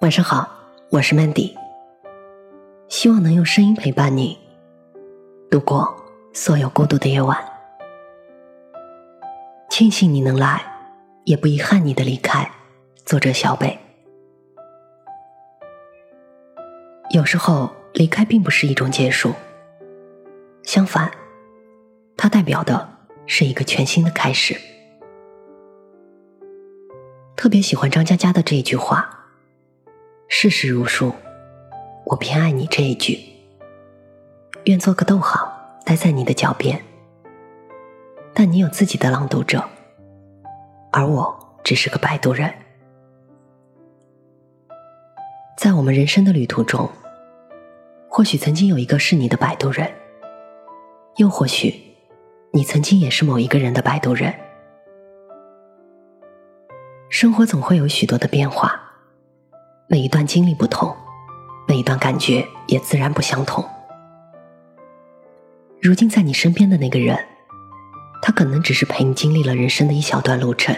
晚上好，我是 Mandy，希望能用声音陪伴你度过所有孤独的夜晚。庆幸你能来，也不遗憾你的离开。作者小北。有时候离开并不是一种结束，相反，它代表的是一个全新的开始。特别喜欢张嘉佳的这一句话。世事如书，我偏爱你这一句。愿做个逗号，待在你的脚边。但你有自己的朗读者，而我只是个摆渡人。在我们人生的旅途中，或许曾经有一个是你的摆渡人，又或许你曾经也是某一个人的摆渡人。生活总会有许多的变化。每一段经历不同，每一段感觉也自然不相同。如今在你身边的那个人，他可能只是陪你经历了人生的一小段路程，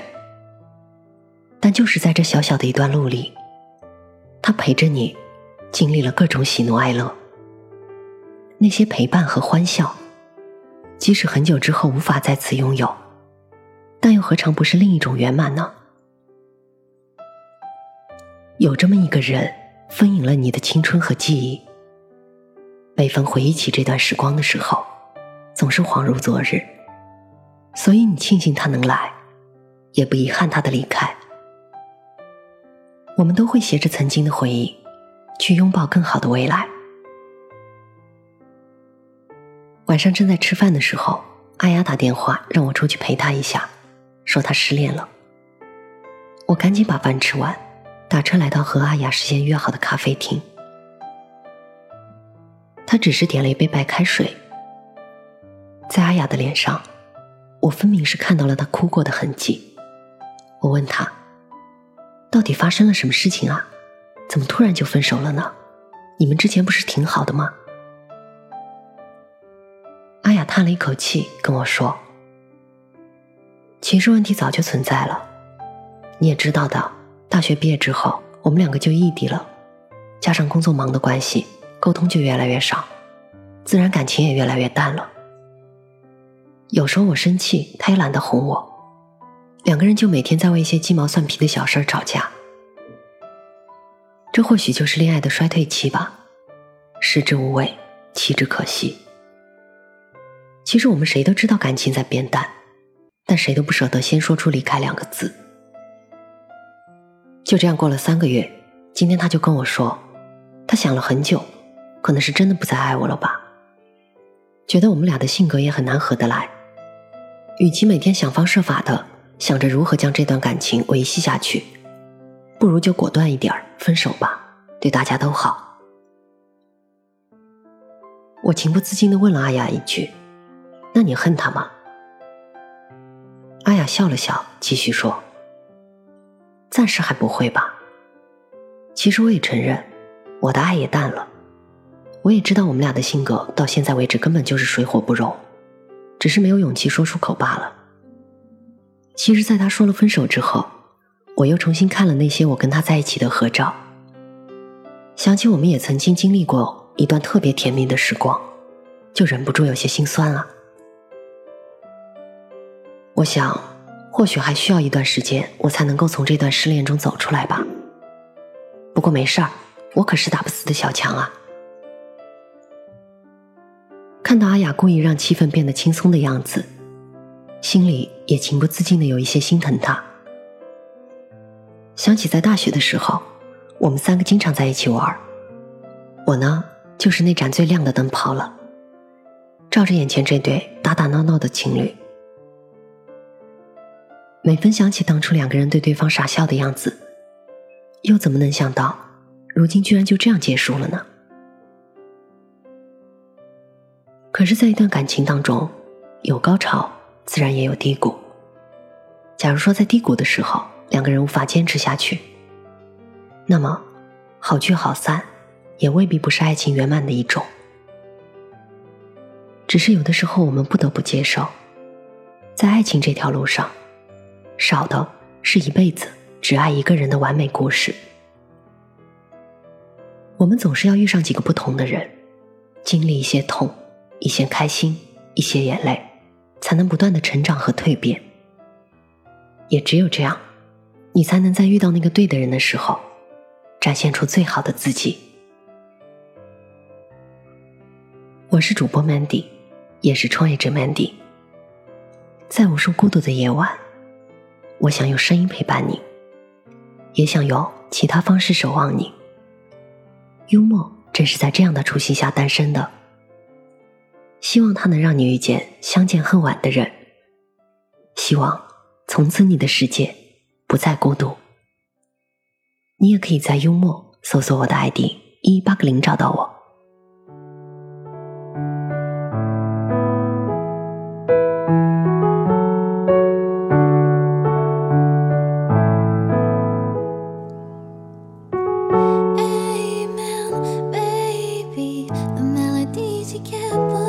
但就是在这小小的一段路里，他陪着你经历了各种喜怒哀乐。那些陪伴和欢笑，即使很久之后无法再次拥有，但又何尝不是另一种圆满呢？有这么一个人，丰盈了你的青春和记忆。每逢回忆起这段时光的时候，总是恍如昨日。所以你庆幸他能来，也不遗憾他的离开。我们都会携着曾经的回忆，去拥抱更好的未来。晚上正在吃饭的时候，阿雅打电话让我出去陪她一下，说她失恋了。我赶紧把饭吃完。打车来到和阿雅事先约好的咖啡厅，他只是点了一杯白开水。在阿雅的脸上，我分明是看到了她哭过的痕迹。我问他：“到底发生了什么事情啊？怎么突然就分手了呢？你们之前不是挺好的吗？”阿雅叹了一口气，跟我说：“其实问题早就存在了，你也知道的。”大学毕业之后，我们两个就异地了，加上工作忙的关系，沟通就越来越少，自然感情也越来越淡了。有时候我生气，他也懒得哄我，两个人就每天在为一些鸡毛蒜皮的小事吵架。这或许就是恋爱的衰退期吧，食之无味，弃之可惜。其实我们谁都知道感情在变淡，但谁都不舍得先说出离开两个字。就这样过了三个月，今天他就跟我说，他想了很久，可能是真的不再爱我了吧。觉得我们俩的性格也很难合得来，与其每天想方设法的想着如何将这段感情维系下去，不如就果断一点分手吧，对大家都好。我情不自禁的问了阿雅一句：“那你恨他吗？”阿雅笑了笑，继续说。暂时还不会吧。其实我也承认，我的爱也淡了。我也知道我们俩的性格到现在为止根本就是水火不容，只是没有勇气说出口罢了。其实，在他说了分手之后，我又重新看了那些我跟他在一起的合照，想起我们也曾经经历过一段特别甜蜜的时光，就忍不住有些心酸啊。我想。或许还需要一段时间，我才能够从这段失恋中走出来吧。不过没事儿，我可是打不死的小强啊！看到阿雅故意让气氛变得轻松的样子，心里也情不自禁的有一些心疼她。想起在大学的时候，我们三个经常在一起玩我呢就是那盏最亮的灯泡了，照着眼前这对打打闹闹的情侣。每分想起当初两个人对对方傻笑的样子，又怎么能想到，如今居然就这样结束了呢？可是，在一段感情当中，有高潮，自然也有低谷。假如说在低谷的时候，两个人无法坚持下去，那么好聚好散，也未必不是爱情圆满的一种。只是有的时候，我们不得不接受，在爱情这条路上。少的是一辈子只爱一个人的完美故事，我们总是要遇上几个不同的人，经历一些痛，一些开心，一些眼泪，才能不断的成长和蜕变。也只有这样，你才能在遇到那个对的人的时候，展现出最好的自己。我是主播 Mandy，也是创业者 Mandy。在无数孤独的夜晚，我想用声音陪伴你，也想用其他方式守望你。幽默正是在这样的初心下诞生的，希望它能让你遇见相见恨晚的人，希望从此你的世界不再孤独。你也可以在幽默搜索我的 ID 一八个零找到我。to get by.